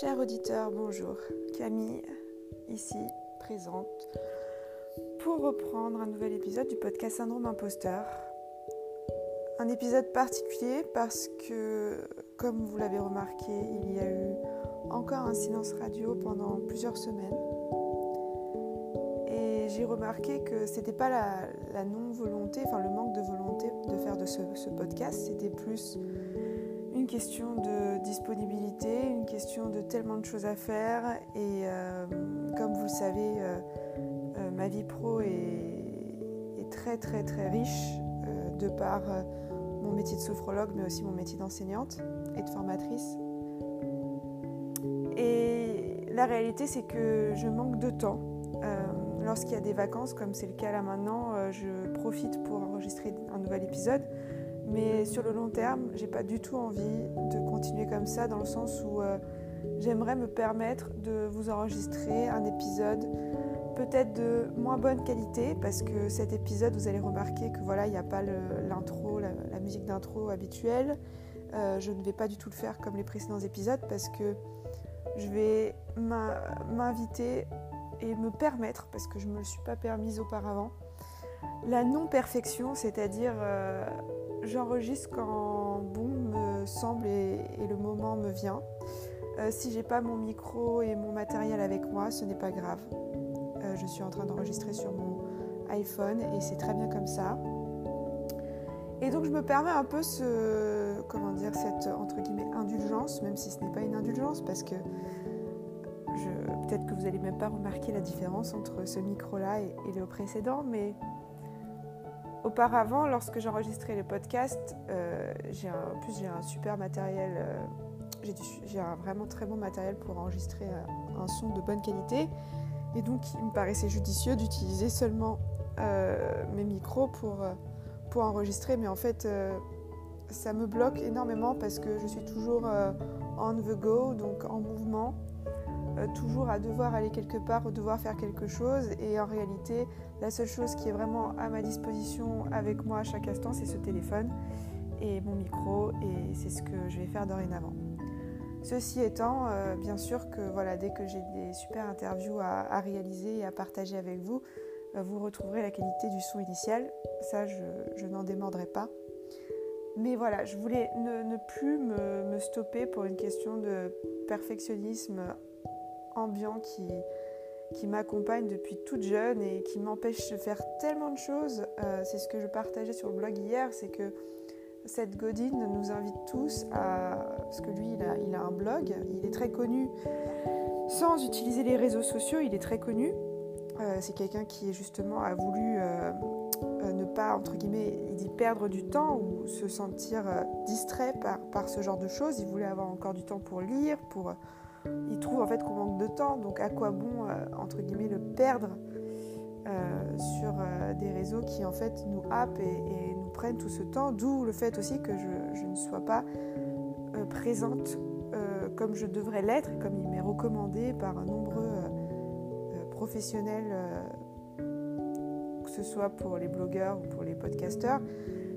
Chers auditeurs, bonjour. Camille, ici, présente, pour reprendre un nouvel épisode du podcast Syndrome Imposteur. Un épisode particulier parce que, comme vous l'avez remarqué, il y a eu encore un silence radio pendant plusieurs semaines. Et j'ai remarqué que c'était pas la, non-volonté, enfin le manque de volonté de faire de ce, podcast, c'était plus question de disponibilité, une question de tellement de choses à faire. Et euh, comme vous le savez, euh, euh, ma vie pro est, très très très riche de par mon métier de sophrologue, mais aussi mon métier d'enseignante et de formatrice. Et la réalité, c'est que je manque de temps. Lorsqu'il y a des vacances, comme c'est le cas là maintenant, je profite pour enregistrer un nouvel épisode. Mais sur le long terme, j'ai pas du tout envie de continuer comme ça dans le sens où euh, j'aimerais me permettre de vous enregistrer un épisode peut-être de moins bonne qualité parce que cet épisode, vous allez remarquer que voilà, il n'y a pas l'intro, la, musique d'intro habituelle. Euh, je ne vais pas du tout le faire comme les précédents épisodes parce que je vais m'inviter et me permettre, parce que je ne me le suis pas permise auparavant, la non-perfection, c'est-à-dire euh, j'enregistre quand bon me semble et, le moment me vient. Euh, si j'ai pas mon micro et mon matériel avec moi, ce n'est pas grave. Euh, je suis en train d'enregistrer sur mon iPhone et c'est très bien comme ça. Et donc je me permets un peu ce, comment dire, cette entre guillemets indulgence, même si ce n'est pas une indulgence, parce que peut-être que vous n'allez même pas remarquer la différence entre ce micro-là et, et le précédent, mais Auparavant, lorsque j'enregistrais les podcasts, euh, j'ai en plus j'ai un super matériel, euh, j'ai un vraiment très bon matériel pour enregistrer un, son de bonne qualité. Et donc il me paraissait judicieux d'utiliser seulement euh, mes micros pour, pour enregistrer. Mais en fait, ça me bloque énormément parce que je suis toujours on the go, donc en mouvement. Euh, toujours à devoir aller quelque part ou devoir faire quelque chose. Et en réalité, la seule chose qui est vraiment à ma disposition avec moi à chaque instant, c'est ce téléphone et mon micro. Et c'est ce que je vais faire dorénavant. Ceci étant, euh, bien sûr que voilà, dès que j'ai des super interviews à, réaliser et à partager avec vous, euh, vous retrouverez la qualité du son initial. Ça, je, n'en démordrai pas. Mais voilà, je voulais ne, plus me, me, stopper pour une question de perfectionnisme ambiant qui, qui m'accompagne depuis toute jeune et qui m'empêche de faire tellement de choses. Euh, c'est ce que je partageais sur le blog hier, c'est que cette Godine nous invite tous à... Parce que lui, il a, il a un blog, il est très connu. Sans utiliser les réseaux sociaux, il est très connu. Euh, c'est quelqu'un qui justement a voulu euh, ne pas, entre guillemets, il dit perdre du temps ou se sentir distrait par, par ce genre de choses. Il voulait avoir encore du temps pour lire, pour il trouve en fait qu'on manque de temps, donc à quoi bon, euh, entre guillemets, le perdre euh, sur euh, des réseaux qui en fait nous happent et, nous prennent tout ce temps, d'où le fait aussi que je, ne sois pas présente comme je devrais l'être, et comme il m'est recommandé par un nombreux professionnels, que ce soit pour les blogueurs ou pour les podcasteurs,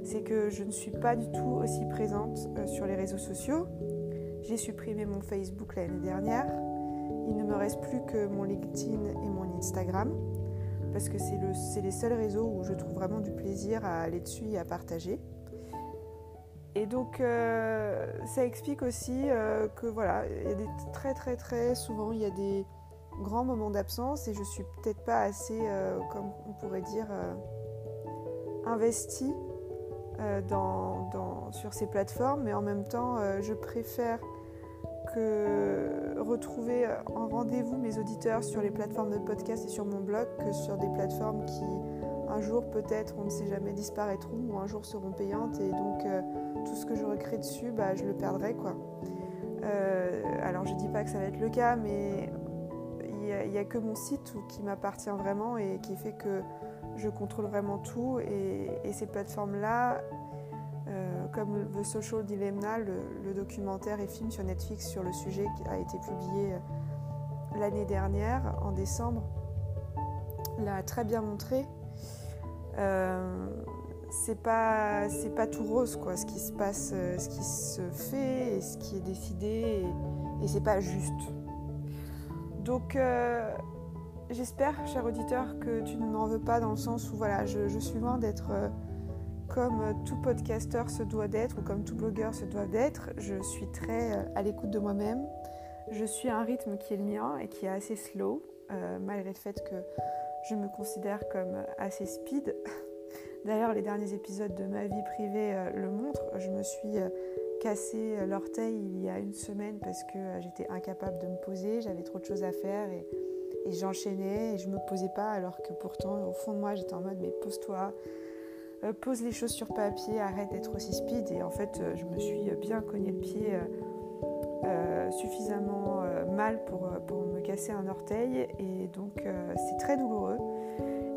c'est que je ne suis pas du tout aussi présente sur les réseaux sociaux. J'ai supprimé mon Facebook l'année dernière. Il ne me reste plus que mon LinkedIn et mon Instagram parce que c'est les seuls réseaux où je trouve vraiment du plaisir à aller dessus et à partager. Et donc euh, ça explique aussi euh, que voilà, il y a des très très très souvent il y a des grands moments d'absence et je suis peut-être pas assez, euh, comme on pourrait dire, investie dans, sur ces plateformes, mais en même temps je préfère retrouver en rendez-vous mes auditeurs sur les plateformes de podcast et sur mon blog que sur des plateformes qui un jour peut-être, on ne sait jamais, disparaîtront ou un jour seront payantes et donc euh, tout ce que je recrée dessus, bah, je le perdrai quoi. Euh, alors je dis pas que ça va être le cas, mais il n'y a, que mon site qui m'appartient vraiment et qui fait que je contrôle vraiment tout et ces plateformes-là, euh, comme The Social Dilemma, le, documentaire et film sur Netflix sur le sujet qui a été publié euh, l'année dernière, en décembre, l'a très bien montré. Euh, c'est pas c'est pas tout rose quoi ce qui se passe ce qui se fait et ce qui est décidé et c'est pas juste. Donc j'espère, cher auditeur, que tu ne m'en veux pas dans le sens où voilà, je, suis loin d'être comme tout podcasteur se doit d'être ou comme tout blogueur se doit d'être. Je suis très euh, à l'écoute de moi-même. Je suis à un rythme qui est le mien et qui est assez slow, malgré le fait que je me considère comme assez speed. D'ailleurs, les derniers épisodes de ma vie privée le montrent. Je me suis cassé euh, l'orteil il y a une semaine parce que euh, j'étais incapable de me poser, j'avais trop de choses à faire et, j'enchaînais et je me posais pas alors que pourtant au fond de moi j'étais en mode mais pose-toi, euh, pose les choses sur papier, arrête d'être aussi speed. Et en fait je me suis bien cogné le pied suffisamment mal pour, me casser un orteil. Et donc c'est très douloureux.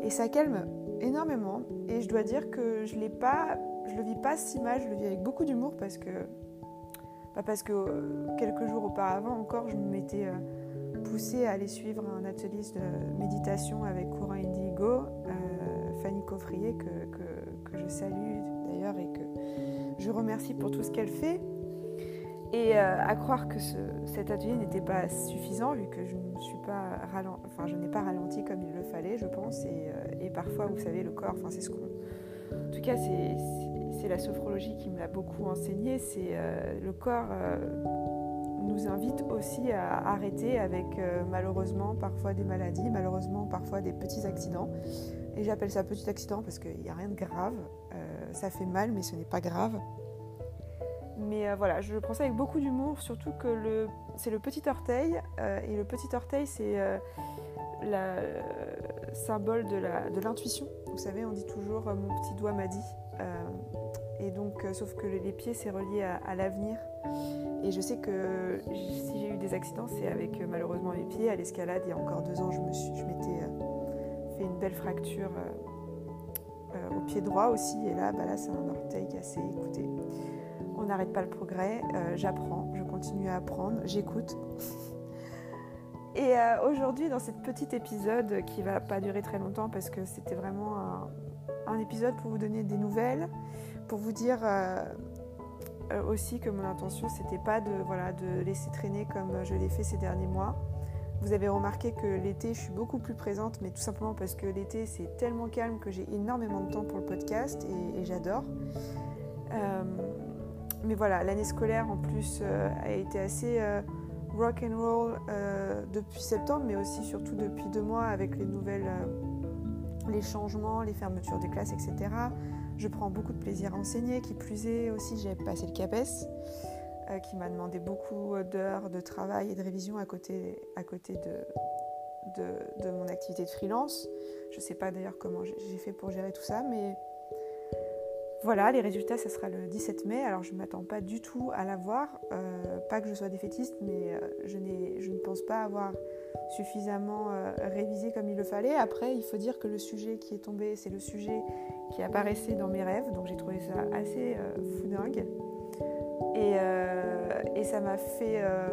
Et ça calme énormément. Et je dois dire que je l'ai pas je le vis pas si mal, je le vis avec beaucoup d'humour parce que, bah, parce que euh, quelques jours auparavant encore, je m'étais euh, poussée à aller suivre un atelier de méditation avec Courant Indigo, euh, Fanny Coffrier, que, je salue d'ailleurs et que je remercie pour tout ce qu'elle fait. Et à croire que ce, cet atelier n'était pas suffisant, vu que je ne suis pas enfin, je n'ai pas ralenti comme il le fallait, je pense. Et, et parfois, vous savez, le corps, enfin, c'est ce qu'on. En tout cas, c'est la sophrologie qui me l'a beaucoup enseigné, c'est euh, le corps euh, nous invite aussi à arrêter avec euh, malheureusement parfois des maladies, malheureusement parfois des petits accidents. Et j'appelle ça petit accident parce qu'il n'y a rien de grave. ça fait mal, mais ce n'est pas grave. Mais voilà, je prends ça avec beaucoup d'humour, surtout que c'est le petit orteil. et le petit orteil, c'est le symbole de l'intuition. Vous savez, on dit toujours mon petit doigt m'a dit. Et donc, euh, sauf que les pieds, c'est relié à, l'avenir. Et je sais que si j'ai eu des accidents, c'est avec euh, malheureusement mes pieds. À l'escalade, il y a encore deux ans, je m'étais euh, une belle fracture au pied droit aussi. Et là, bah là c'est un orteil cassé. Écoutez, on n'arrête pas le progrès. J'apprends, je continue à apprendre, j'écoute. Et aujourd'hui, dans cet petit épisode qui va pas durer très longtemps parce que c'était vraiment un, un, épisode pour vous donner des nouvelles, pour vous dire euh, euh, aussi que mon intention, c'était pas de, voilà, de laisser traîner comme je l'ai fait ces derniers mois. Vous avez remarqué que l'été, je suis beaucoup plus présente, mais tout simplement parce que l'été, c'est tellement calme que j'ai énormément de temps pour le podcast et, j'adore. Euh, mais voilà, l'année scolaire en plus a été assez rock and roll depuis septembre, mais aussi surtout depuis deux mois avec les nouvelles, les changements, les fermetures des classes, etc. Je prends beaucoup de plaisir à enseigner, qui plus est aussi j'ai passé le CAPES, euh, qui m'a demandé beaucoup d'heures de travail et de révision à côté, à côté de, de, mon activité de freelance. Je ne sais pas d'ailleurs comment j'ai fait pour gérer tout ça, mais voilà, les résultats, ça sera le 17 mai. Alors je ne m'attends pas du tout à l'avoir. Euh, pas que je sois défaitiste, mais euh, je, je, ne pense pas avoir suffisamment révisé comme il le fallait. Après, il faut dire que le sujet qui est tombé, c'est le sujet qui apparaissait dans mes rêves, donc j'ai trouvé ça assez euh, fou dingue. Et, euh, et ça m'a fait euh,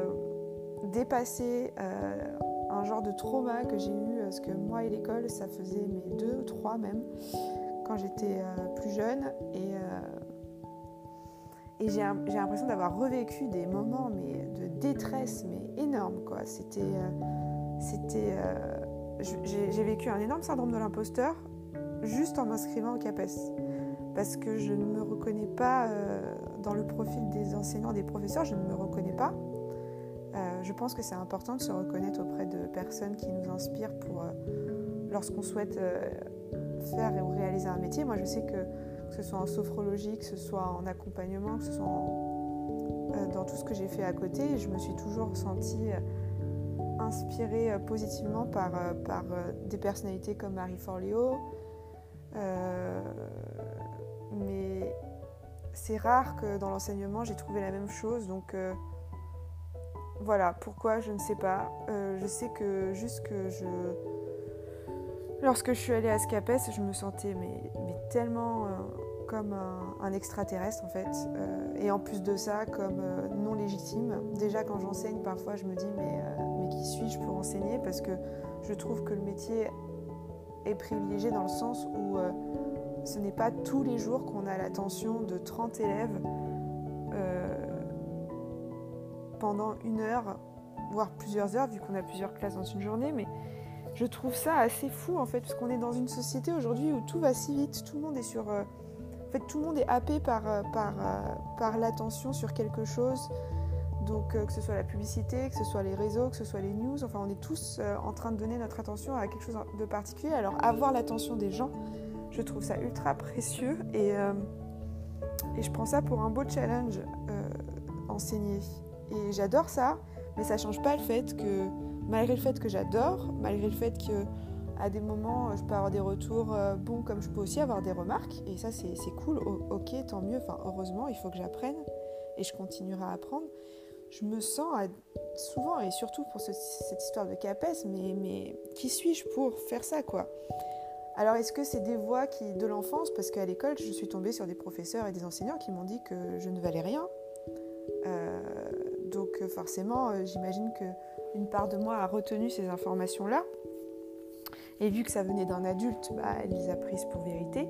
dépasser un genre de trauma que j'ai eu, parce que moi et l'école, ça faisait mes deux ou trois même, quand j'étais plus jeune. Et, j'ai l'impression d'avoir revécu des moments mais, de détresse mais énormes. Quoi. C'était, c'était, j'ai vécu un énorme syndrome de l'imposteur juste en m'inscrivant au CAPES. Parce que je ne me reconnais pas euh, dans le profil des enseignants, des professeurs, je ne me reconnais pas. Euh, je pense que c'est important de se reconnaître auprès de personnes qui nous inspirent pour euh, lorsqu'on souhaite faire ou réaliser un métier. Moi, je sais que que ce soit en sophrologie, que ce soit en accompagnement, que ce soit dans tout ce que j'ai fait à côté, je me suis toujours sentie inspirée positivement par, par des personnalités comme Marie Forleo, euh, mais c'est rare que dans l'enseignement j'ai trouvé la même chose. Donc euh, voilà, pourquoi je ne sais pas. Euh, je sais que juste que je. Lorsque je suis allée à Scapes, je me sentais mais, tellement comme un, extraterrestre en fait. et en plus de ça, comme non légitime. Déjà quand j'enseigne, parfois je me dis mais, qui suis-je pour enseigner? Parce que je trouve que le métier est privilégié dans le sens où euh, ce n'est pas tous les jours qu'on a l'attention de 30 élèves euh, pendant une heure, voire plusieurs heures, vu qu'on a plusieurs classes dans une journée, mais je trouve ça assez fou en fait, parce qu'on est dans une société aujourd'hui où tout va si vite, tout le monde est sur... Euh, en fait, tout le monde est happé par, euh, l'attention sur quelque chose. Donc, que ce soit la publicité, que ce soit les réseaux, que ce soit les news, enfin, on est tous en train de donner notre attention à quelque chose de particulier. Alors, avoir l'attention des gens, je trouve ça ultra précieux et, et je prends ça pour un beau challenge enseigner. Et j'adore ça, mais ça change pas le fait que malgré le fait que j'adore, malgré le fait que à des moments je peux avoir des retours euh, bons comme je peux aussi avoir des remarques et ça c'est cool, ok tant mieux, enfin heureusement il faut que j'apprenne et je continuerai à apprendre. Je me sens souvent et surtout pour cette histoire de CAPES, mais, mais qui suis-je pour faire ça quoi? Alors est-ce que c'est des voix de l'enfance Parce qu'à l'école, je suis tombée sur des professeurs et des enseignants qui m'ont dit que je ne valais rien. Euh, donc euh, forcément, j'imagine que une part de moi a retenu ces informations-là. Et vu que ça venait d'un adulte, bah, elle les a prises pour vérité.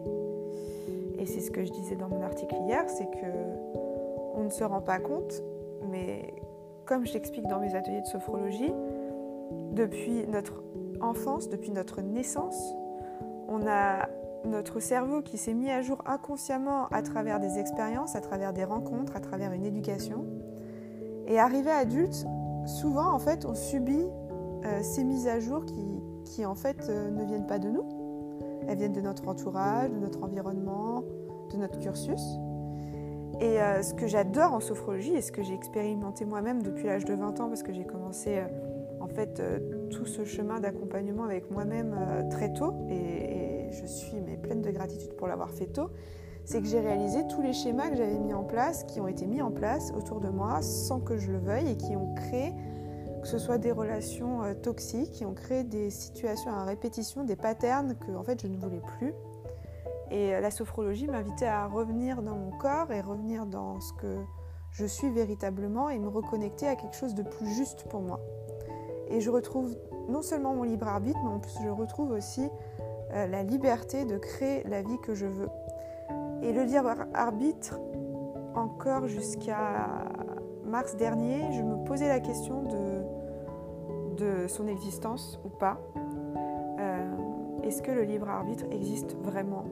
Et c'est ce que je disais dans mon article hier, c'est que on ne se rend pas compte, mais comme je l'explique dans mes ateliers de sophrologie, depuis notre enfance, depuis notre naissance, on a notre cerveau qui s'est mis à jour inconsciemment à travers des expériences, à travers des rencontres, à travers une éducation. Et arrivé adulte, souvent, en fait, on subit euh, ces mises à jour qui, qui en fait, euh, ne viennent pas de nous. Elles viennent de notre entourage, de notre environnement, de notre cursus. Et euh, ce que j'adore en sophrologie et ce que j'ai expérimenté moi-même depuis l'âge de 20 ans, parce que j'ai commencé en fait tout ce chemin d'accompagnement avec moi-même très tôt, et, et, je suis mais pleine de gratitude pour l'avoir fait tôt, c'est que j'ai réalisé tous les schémas que j'avais mis en place, qui ont été mis en place autour de moi sans que je le veuille et qui ont créé, que ce soit des relations euh, toxiques, qui ont créé des situations à répétition, des patterns que en fait je ne voulais plus. Et euh, la sophrologie m'invitait à revenir dans mon corps et revenir dans ce que je suis véritablement et me reconnecter à quelque chose de plus juste pour moi. Et je retrouve non seulement mon libre arbitre, mais en plus je retrouve aussi euh, la liberté de créer la vie que je veux. Et le libre arbitre, encore jusqu'à mars dernier, je me posais la question de, son existence ou pas. Euh, est-ce que le libre arbitre existe vraiment?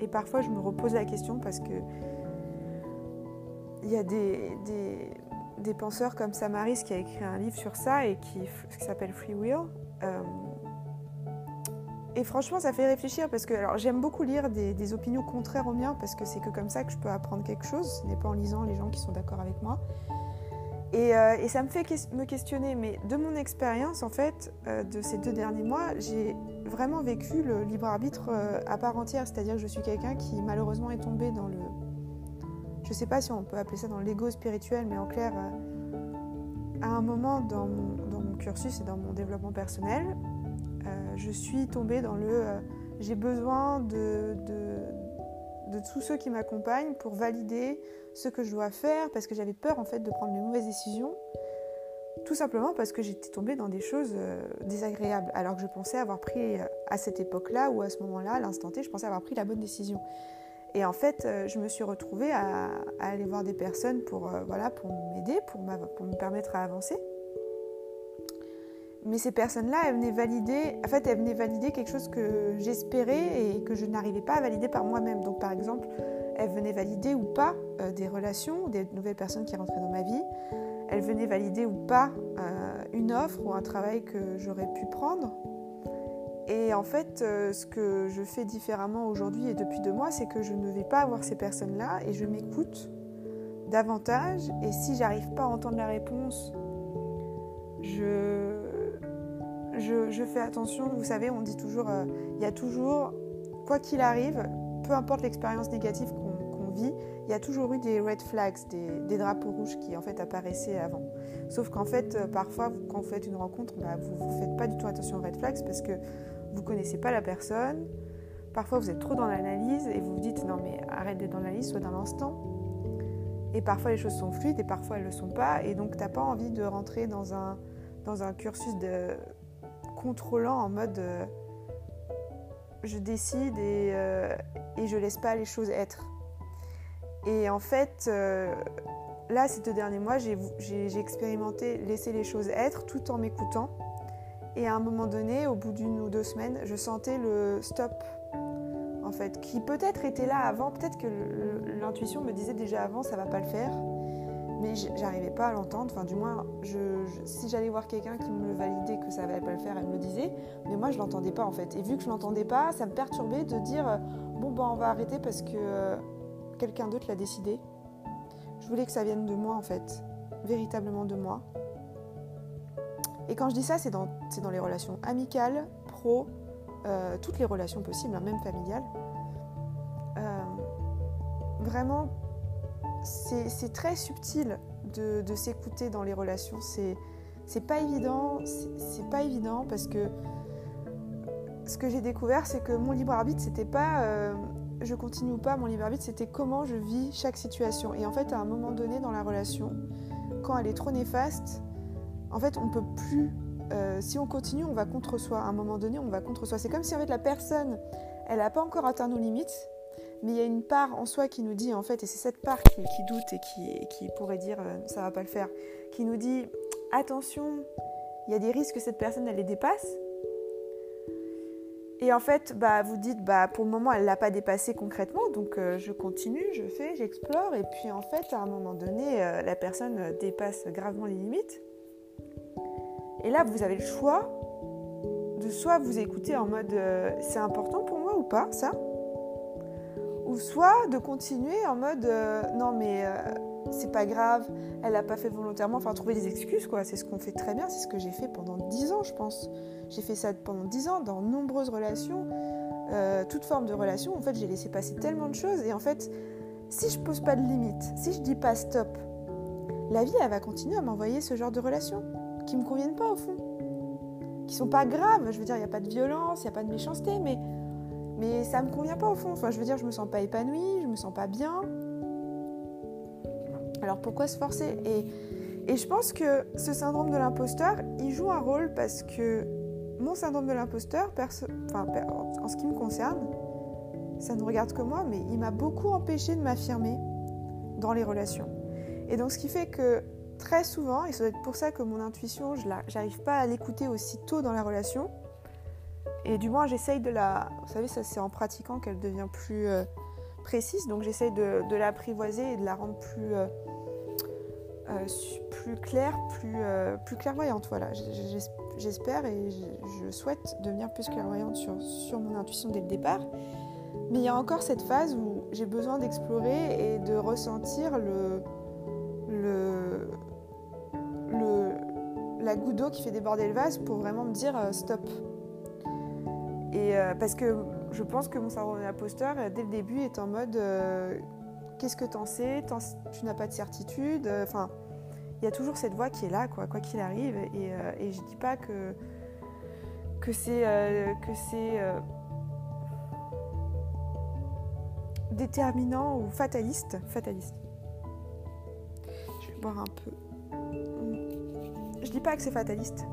Et parfois, je me repose la question parce que il y a des, penseurs comme Samaris qui a écrit un livre sur ça et qui, s'appelle Free Will. Euh, et franchement, ça fait réfléchir parce que j'aime beaucoup lire des, opinions contraires aux miens parce que c'est que comme ça que je peux apprendre quelque chose. Ce n'est pas en lisant les gens qui sont d'accord avec moi. Et, euh, ça me fait me questionner. Mais de mon expérience, en fait, euh, de ces deux derniers mois, j'ai vraiment vécu le libre arbitre à part entière. C'est-à-dire que je suis quelqu'un qui malheureusement est tombé dans le. Je ne sais pas si on peut appeler ça dans l'ego spirituel, mais en clair, à un moment dans mon cursus et dans mon développement personnel, euh, je suis tombée dans le euh, j'ai besoin de, de, tous ceux qui m'accompagnent pour valider ce que je dois faire parce que j'avais peur en fait de prendre les mauvaises décisions tout simplement parce que j'étais tombée dans des choses euh, désagréables alors que je pensais avoir pris à cette époque-là ou à ce moment-là, à l'instant T, je pensais avoir pris la bonne décision. Et en fait, je me suis retrouvée à, aller voir des personnes pour, voilà, pour m'aider, pour, me permettre à avancer. Mais ces personnes-là, elles venaient valider, en fait, elles venaient valider quelque chose que j'espérais et que je n'arrivais pas à valider par moi-même. Donc, par exemple, elles venaient valider ou pas euh, des relations, des nouvelles personnes qui rentraient dans ma vie. Elles venaient valider ou pas euh, une offre ou un travail que j'aurais pu prendre. Et en fait, euh, ce que je fais différemment aujourd'hui et depuis deux mois, c'est que je ne vais pas avoir ces personnes-là et je m'écoute davantage. Et si j'arrive pas à entendre la réponse, je fais attention. Vous savez, on dit toujours, euh, il y a toujours, quoi qu'il arrive, peu importe l'expérience négative qu'on vit, il y a toujours eu des red flags, des, drapeaux rouges qui en fait apparaissaient avant. Sauf qu'en fait, euh, parfois, quand vous faites une rencontre, bah, vous ne faites pas du tout attention aux red flags parce que vous connaissez pas la personne. Parfois, vous êtes trop dans l'analyse et vous vous dites non mais arrête d'être dans l'analyse, sois dans l'instant. Et parfois, les choses sont fluides et parfois, elles ne le sont pas. Et donc, tu n'as pas envie de rentrer dans un, dans un cursus de contrôlant en mode euh, je décide et, euh, et, je laisse pas les choses être. Et en fait, euh, là, ces deux derniers mois, j'ai expérimenté laisser les choses être tout en m'écoutant. Et à un moment donné, au bout d'une ou deux semaines, je sentais le stop, en fait, qui peut-être était là avant, peut-être que l'intuition me disait déjà avant, ça va pas le faire, mais j'arrivais pas à l'entendre. Enfin, du moins, si j'allais voir quelqu'un qui me validait que ça va pas le faire, elle me le disait, mais moi je l'entendais pas en fait. Et vu que je l'entendais pas, ça me perturbait de dire bon ben on va arrêter parce que euh, quelqu'un d'autre l'a décidé. Je voulais que ça vienne de moi en fait, véritablement de moi. Et quand je dis ça, c'est dans, les relations amicales, pro, euh, toutes les relations possibles, hein, même familiales. Euh, vraiment, c'est très subtil de, de s'écouter dans les relations. C'est pas évident, c'est pas évident parce que ce que j'ai découvert, c'est que mon libre arbitre, c'était pas euh, je continue ou pas, mon libre arbitre, c'était comment je vis chaque situation. Et en fait, à un moment donné dans la relation, quand elle est trop néfaste, en fait, on peut plus. Euh, si on continue, on va contre soi. À un moment donné, on va contre soi. C'est comme si en la personne, elle n'a pas encore atteint nos limites, mais il y a une part en soi qui nous dit en fait, et c'est cette part qui, doute et qui, qui pourrait dire euh, ça va pas le faire, qui nous dit attention, il y a des risques que cette personne elle les dépasse. Et en fait, bah, vous dites, bah, pour le moment, elle ne l'a pas dépassé concrètement, donc euh, je continue, je fais, j'explore, et puis en fait, à un moment donné, euh, la personne dépasse gravement les limites. Et là, vous avez le choix de soit vous écouter en mode, euh, c'est important pour moi ou pas, ça Ou soit de continuer en mode, non mais c'est pas grave, elle n'a pas fait volontairement, enfin trouver des excuses quoi, c'est ce qu'on fait très bien, c'est ce que j'ai fait pendant 10 ans je pense. J'ai fait ça pendant 10 ans dans nombreuses relations, euh, toute forme de relation, en fait j'ai laissé passer tellement de choses et en fait si je pose pas de limite, si je dis pas stop, la vie elle va continuer à m'envoyer ce genre de relations qui me conviennent pas au fond, qui sont pas graves, je veux dire il n'y a pas de violence, il n'y a pas de méchanceté, mais mais ça me convient pas au fond. Enfin, je veux dire, je me sens pas épanouie, je me sens pas bien. Alors pourquoi se forcer? Et, je pense que ce syndrome de l'imposteur, il joue un rôle parce que mon syndrome de l'imposteur, enfin, en ce qui me concerne, ça ne regarde que moi, mais il m'a beaucoup empêché de m'affirmer dans les relations. Et donc ce qui fait que très souvent, et ça doit être pour ça que mon intuition, je n'arrive pas à l'écouter aussi tôt dans la relation, et du moins j'essaye de la... Vous savez, ça c'est en pratiquant qu'elle devient plus euh, précise, donc j'essaye de, l'apprivoiser et de la rendre plus... Euh, euh, plus claire, plus, plus clairvoyante. Voilà, j'espère et je souhaite devenir plus clairvoyante sur, sur mon intuition dès le départ. Mais il y a encore cette phase où j'ai besoin d'explorer et de ressentir le, le, la goutte d'eau qui fait déborder le vase pour vraiment me dire euh, stop. Et parce que je pense que mon cerveau d'imposteur, dès le début, est en mode qu'est-ce que t'en sais? Tu n'as pas de certitude? Euh, enfin, il y a toujours cette voix qui est là, quoi qu'il arrive. Et, euh, et, je dis pas que que c'est euh, que c'est déterminant ou fataliste. Fataliste. Je vais boire un peu. Pas que c'est fataliste.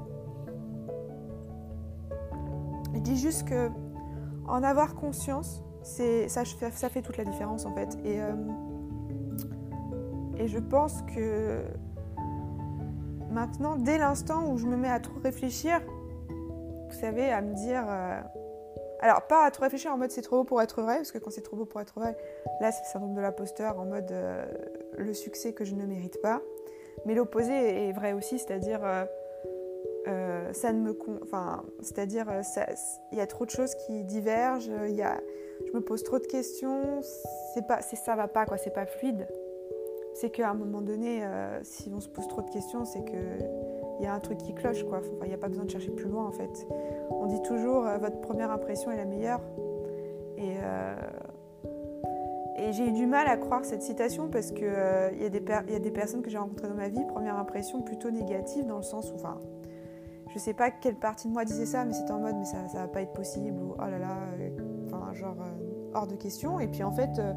Je dis juste que en avoir conscience, ça, fait toute la différence en fait. Et, euh, et je pense que maintenant, dès l'instant où je me mets à trop réfléchir, vous savez, à me dire. Euh, alors, pas à trop réfléchir en mode c'est trop beau pour être vrai, parce que quand c'est trop beau pour être vrai, là c'est le syndrome de l'imposteur en mode euh, le succès que je ne mérite pas. Mais l'opposé est vrai aussi, c'est-à-dire ça ne me. Enfin, c'est-à-dire il y a trop de choses qui divergent, il y je me pose trop de questions, c'est pas, c'est ça va pas quoi, c'est pas fluide. C'est qu'à un moment donné, euh, si on se pose trop de questions, c'est que il y a un truc qui cloche quoi. Il n'y a pas besoin de chercher plus loin en fait. On dit toujours euh, votre première impression est la meilleure. Et, euh, et j'ai eu du mal à croire cette citation parce qu'il il y, a des personnes que j'ai rencontrées dans ma vie, première impression plutôt négative dans le sens où, enfin, je sais pas quelle partie de moi disait ça, mais c'était en mode mais ça, ça va pas être possible ou oh là là, genre euh, hors de question. Et puis en fait, euh,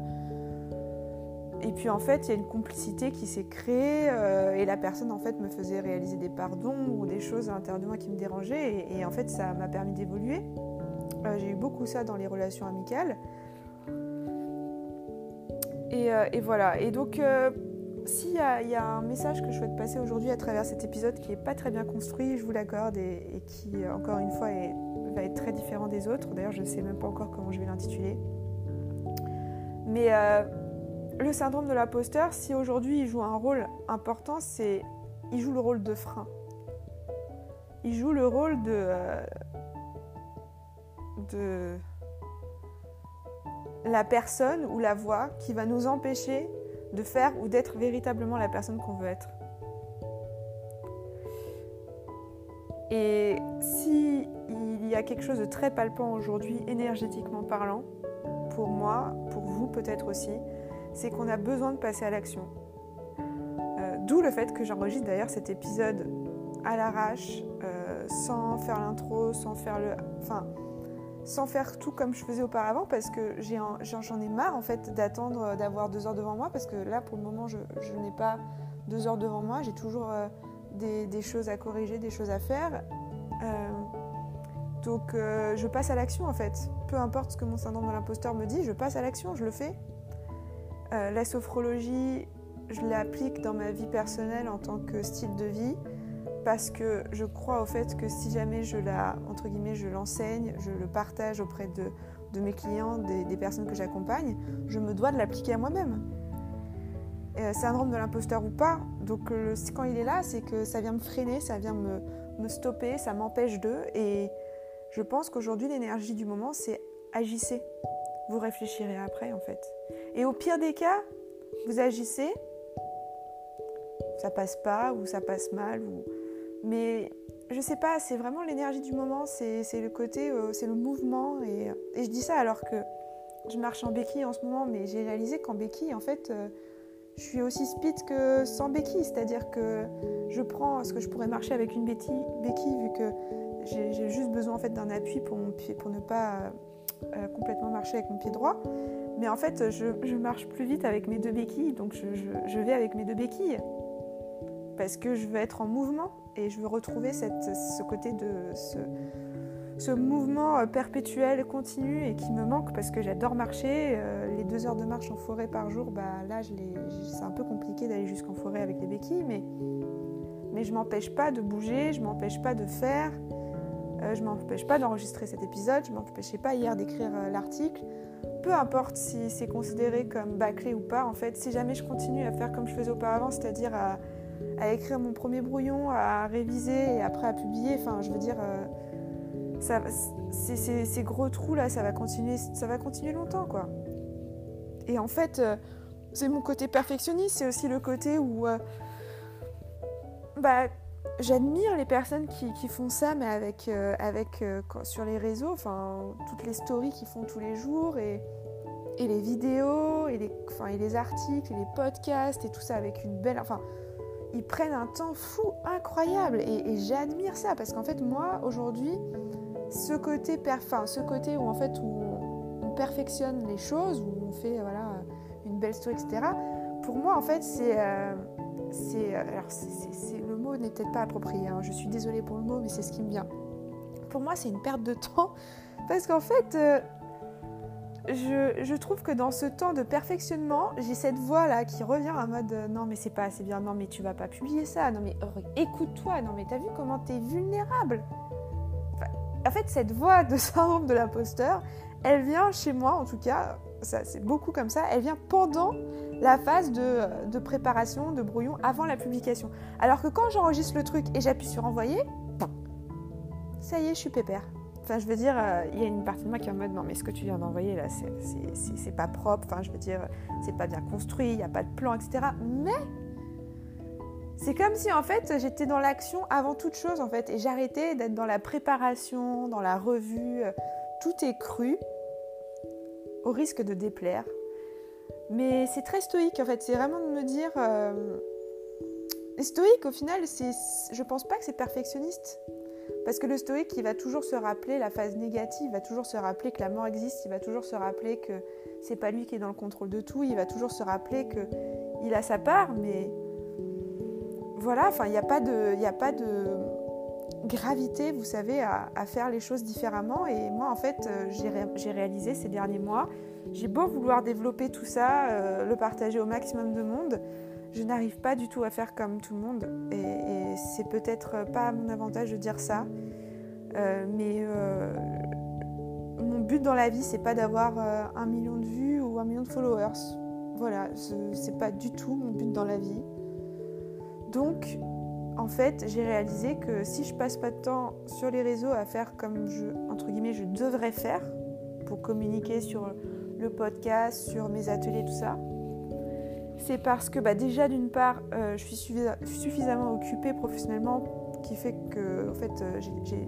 et puis en fait, il y a une complicité qui s'est créée euh, et la personne en fait me faisait réaliser des pardons ou des choses à l'intérieur de moi qui me dérangeaient et, en fait ça m'a permis d'évoluer. J'ai eu beaucoup ça dans les relations amicales. Et, et voilà. Et donc s'il y, a un message que je souhaite passer aujourd'hui à travers cet épisode qui n'est pas très bien construit, je vous l'accorde, et, qui, encore une fois, va être très différent des autres. D'ailleurs, je ne sais même pas encore comment je vais l'intituler. Mais euh, le syndrome de l'imposteur, si aujourd'hui il joue un rôle important, c'est il joue le rôle de frein. Il joue le rôle de, euh, de la personne ou la voix qui va nous empêcher de faire ou d'être véritablement la personne qu'on veut être. Et si y a quelque chose de très palpant aujourd'hui, énergétiquement parlant, pour moi, pour vous peut-être aussi, c'est qu'on a besoin de passer à l'action. Euh, D'où le fait que j'enregistre d'ailleurs cet épisode à l'arrache, euh, sans faire l'intro, sans faire le, sans faire tout comme je faisais auparavant, parce que j'en ai, marre en fait d'attendre d'avoir deux heures devant moi, parce que là pour le moment je, n'ai pas deux heures devant moi, j'ai toujours euh, des, choses à corriger, des choses à faire. Euh, donc euh, je passe à l'action en fait. Peu importe ce que mon syndrome de l'imposteur me dit, je passe à l'action, je le fais. Euh, la sophrologie, je l'applique dans ma vie personnelle en tant que style de vie parce que je crois au fait que si jamais je la, entre guillemets, je l'enseigne, je le partage auprès de, de mes clients, des, personnes que j'accompagne, je me dois de l'appliquer à moi-même. Euh, syndrome de l'imposteur ou pas, donc le, quand il est là, c'est que ça vient me freiner, ça vient me, me stopper, ça m'empêche d'eux et je pense qu'aujourd'hui, l'énergie du moment, c'est agissez. Vous réfléchirez après, en fait. Et au pire des cas, vous agissez, ça passe pas ou ça passe mal, ou... mais je sais pas, c'est vraiment l'énergie du moment, c'est le côté, euh, c'est le mouvement. Et, je dis ça alors que je marche en béquille en ce moment, mais j'ai réalisé qu'en béquille, en fait, euh, je suis aussi speed que sans béquille, c'est-à-dire que je prends ce que je pourrais marcher avec une béquille, béquille vu que j'ai juste besoin en fait d'un appui pour, mon pied, pour ne pas euh, complètement marcher avec mon pied droit. Mais en fait, je, marche plus vite avec mes deux béquilles, donc je, je, vais avec mes deux béquilles. Parce que je veux être en mouvement et je veux retrouver ce côté de ce, mouvement perpétuel, continu et qui me manque parce que j'adore marcher. Euh, les deux heures de marche en forêt par jour, bah, là, c'est un peu compliqué d'aller jusqu'en forêt avec les béquilles, mais, mais je m'empêche pas de bouger, je m'empêche pas de faire. Euh, je m'empêche pas d'enregistrer cet épisode, je m'empêchais pas hier d'écrire euh, l'article. Peu importe si c'est considéré comme bâclé ou pas, en fait, si jamais je continue à faire comme je faisais auparavant, c'est-à-dire à, écrire mon premier brouillon, à réviser et après à publier, enfin, je veux dire, euh, ça, ces, gros trous là, ça va continuer, ça va continuer longtemps, quoi. Et en fait, euh, c'est mon côté perfectionniste, c'est aussi le côté où, euh, bah, j'admire les personnes qui, font ça, mais avec, avec sur les réseaux, enfin toutes les stories qu'ils font tous les jours et, et les vidéos et les, et les articles et les podcasts et tout ça avec une belle, enfin ils prennent un temps fou incroyable et, j'admire ça parce qu'en fait moi aujourd'hui ce côté ce côté où en fait on perfectionne les choses où on fait voilà une belle story etc pour moi en fait c'est euh, c'est alors c'est le mot n'est peut-être pas approprié hein. je suis désolée pour le mot mais c'est ce qui me vient pour moi c'est une perte de temps parce qu'en fait euh, je, trouve que dans ce temps de perfectionnement j'ai cette voix là qui revient en mode euh, non mais c'est pas assez bien non mais tu vas pas publier ça non mais écoute-toi non mais t'as vu comment t'es vulnérable? En fait cette voix de syndrome de l'imposteur elle vient chez moi en tout cas c'est beaucoup comme ça elle vient pendant la phase de, de, préparation, de brouillon avant la publication. Alors que quand j'enregistre le truc et j'appuie sur envoyer, ça y est, je suis pépère. Enfin, je veux dire, euh, il y a une partie de moi qui est en mode non, mais ce que tu viens d'envoyer là, c'est pas propre. Enfin, je veux dire, c'est pas bien construit, il n'y a pas de plan, etc. Mais c'est comme si en fait j'étais dans l'action avant toute chose en fait et j'arrêtais d'être dans la préparation, dans la revue. Tout est cru au risque de déplaire mais c'est très stoïque en fait, c'est vraiment de me dire. Euh... Stoïque au final, je pense pas que c'est perfectionniste. Parce que le stoïque, il va toujours se rappeler la phase négative, il va toujours se rappeler que la mort existe, il va toujours se rappeler que c'est pas lui qui est dans le contrôle de tout, il va toujours se rappeler que il a sa part, mais voilà, enfin, il n'y a pas de, gravité, vous savez, à, faire les choses différemment. Et moi, en fait, euh, j'ai réalisé ces derniers mois j'ai beau vouloir développer tout ça, euh, le partager au maximum de monde, je n'arrive pas du tout à faire comme tout le monde. Et, c'est peut-être pas à mon avantage de dire ça. Euh, mais euh, mon but dans la vie, c'est pas d'avoir euh, un million de vues ou un million de followers. Voilà, c'est pas du tout mon but dans la vie. Donc, en fait, j'ai réalisé que si je passe pas de temps sur les réseaux à faire comme je, entre guillemets, je devrais faire pour communiquer sur le podcast, sur mes ateliers, tout ça, c'est parce que bah, déjà d'une part, euh, je suis suffisamment occupée professionnellement qui fait que en fait, euh,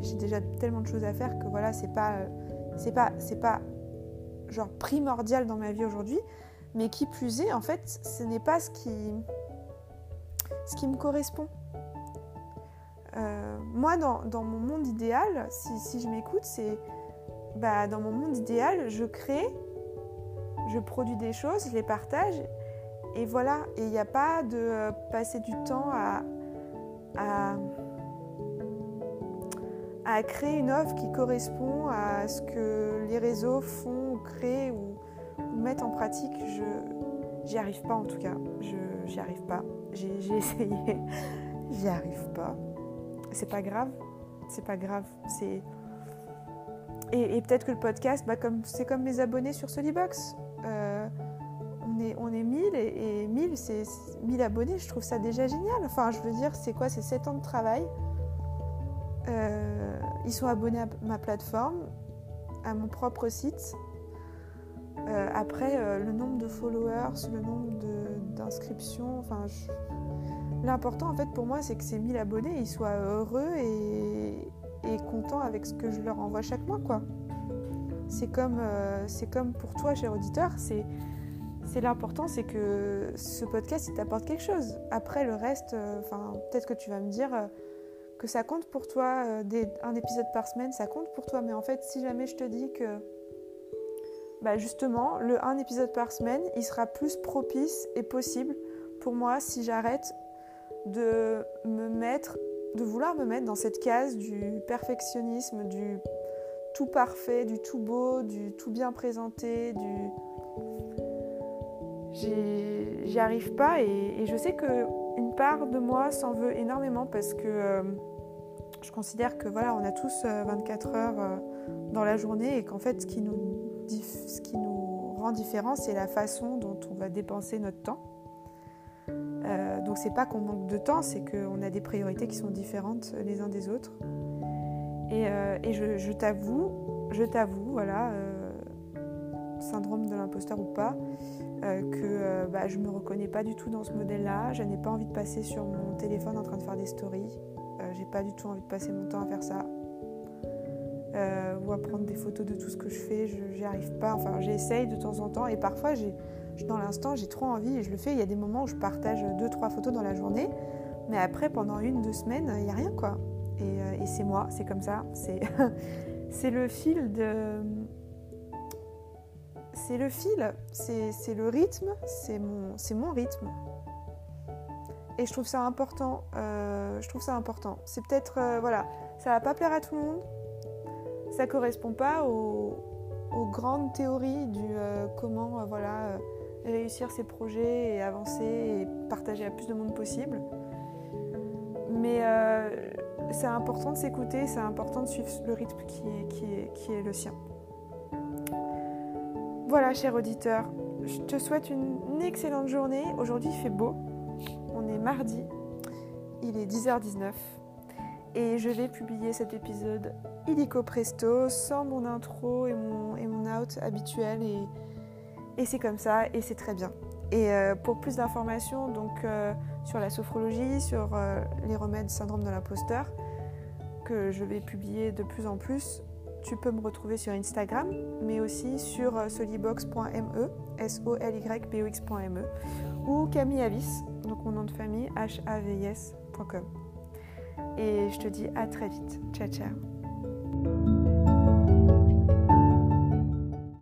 j'ai déjà tellement de choses à faire que voilà, c'est pas, euh, c'est pas, c'est pas genre primordial dans ma vie aujourd'hui, mais qui plus est, en fait, ce n'est pas ce qui, ce qui me correspond. moi, dans, mon monde idéal, si, si je m'écoute, c'est bah, dans mon monde idéal, je crée, je produis des choses, je les partage et voilà, et il n'y a pas de euh, passer du temps à, à, créer une offre qui correspond à ce que les réseaux font ou créent ou, mettent en pratique. Je j'y arrive pas en tout cas. Je j'y arrive pas. J'ai essayé, j'y arrive pas. C'est pas grave, c'est pas grave. C'est et, peut-être que le podcast, bah comme c'est comme mes abonnés sur Solibox. Euh, on est 1000 et, 1000, c'est 1000 abonnés, je trouve ça déjà génial. Enfin, je veux dire, c'est quoi C'est 7 ans de travail. Euh, ils sont abonnés à ma plateforme, à mon propre site. Euh, après, euh, le nombre de followers, le nombre d'inscriptions, enfin, l'important en fait pour moi, c'est que ces 1000 abonnés, ils soient heureux et, et contents avec ce que je leur envoie chaque mois, quoi. C'est comme, comme pour toi, cher auditeur, c'est c'est l'important, c'est que ce podcast, il t'apporte quelque chose. Après, le reste, euh, enfin, peut-être que tu vas me dire euh, que ça compte pour toi, euh, un épisode par semaine, ça compte pour toi. Mais en fait, si jamais je te dis que, bah justement, le un épisode par semaine, il sera plus propice et possible pour moi si j'arrête de me mettre, de vouloir me mettre dans cette case du perfectionnisme, du tout parfait, du tout beau, du tout bien présenté, du j'y arrive pas et, je sais qu'une part de moi s'en veut énormément parce que euh, je considère que voilà, on a tous 24 euh, heures euh, dans la journée et qu'en fait, ce qui nous, ce qui nous rend différent, c'est la façon dont on va dépenser notre temps. donc c'est pas qu'on manque de temps, c'est qu'on a des priorités qui sont différentes les uns des autres. Et, et je t'avoue, je t'avoue, voilà, syndrome de l'imposteur ou pas, euh, que euh, bah, je ne me reconnais pas du tout dans ce modèle-là. Je n'ai pas envie de passer sur mon téléphone en train de faire des stories. Euh, j'ai pas du tout envie de passer mon temps à faire ça. ou à prendre des photos de tout ce que je fais. Je n'y arrive pas. Enfin, j'essaye de temps en temps et parfois, dans l'instant, j'ai trop envie et je le fais. Il y a des moments où je partage deux, trois photos dans la journée. Mais après, pendant une, deux semaines, il n'y a rien quoi. Et c'est moi, c'est comme ça. C'est le fil de c'est le fil, c'est le rythme, c'est mon, rythme. Et je trouve ça important. Euh, je trouve ça important. C'est peut-être, euh, voilà, ça va pas plaire à tout le monde. Ça correspond pas aux, grandes théories du euh, comment, voilà, réussir ses projets et avancer et partager à plus de monde possible. Mais c'est important de s'écouter, c'est important de suivre le rythme qui est le sien. Voilà, cher auditeur, je te souhaite une excellente journée. Aujourd'hui, il fait beau. On est mardi. Il est 10h19. Et je vais publier cet épisode illico presto, sans mon intro et mon, out habituel. Et, c'est comme ça, et c'est très bien. Et euh, pour plus d'informations donc euh, sur la sophrologie, sur euh, les remèdes syndrome de l'imposteur, que je vais publier de plus en plus, tu peux me retrouver sur Instagram, mais aussi sur euh, solibox.me, S-O-L-Y-B-O-X.me, ou Camille Avis, donc mon nom de famille, H-A-V-I-S.com. Et je te dis à très vite. Ciao, ciao.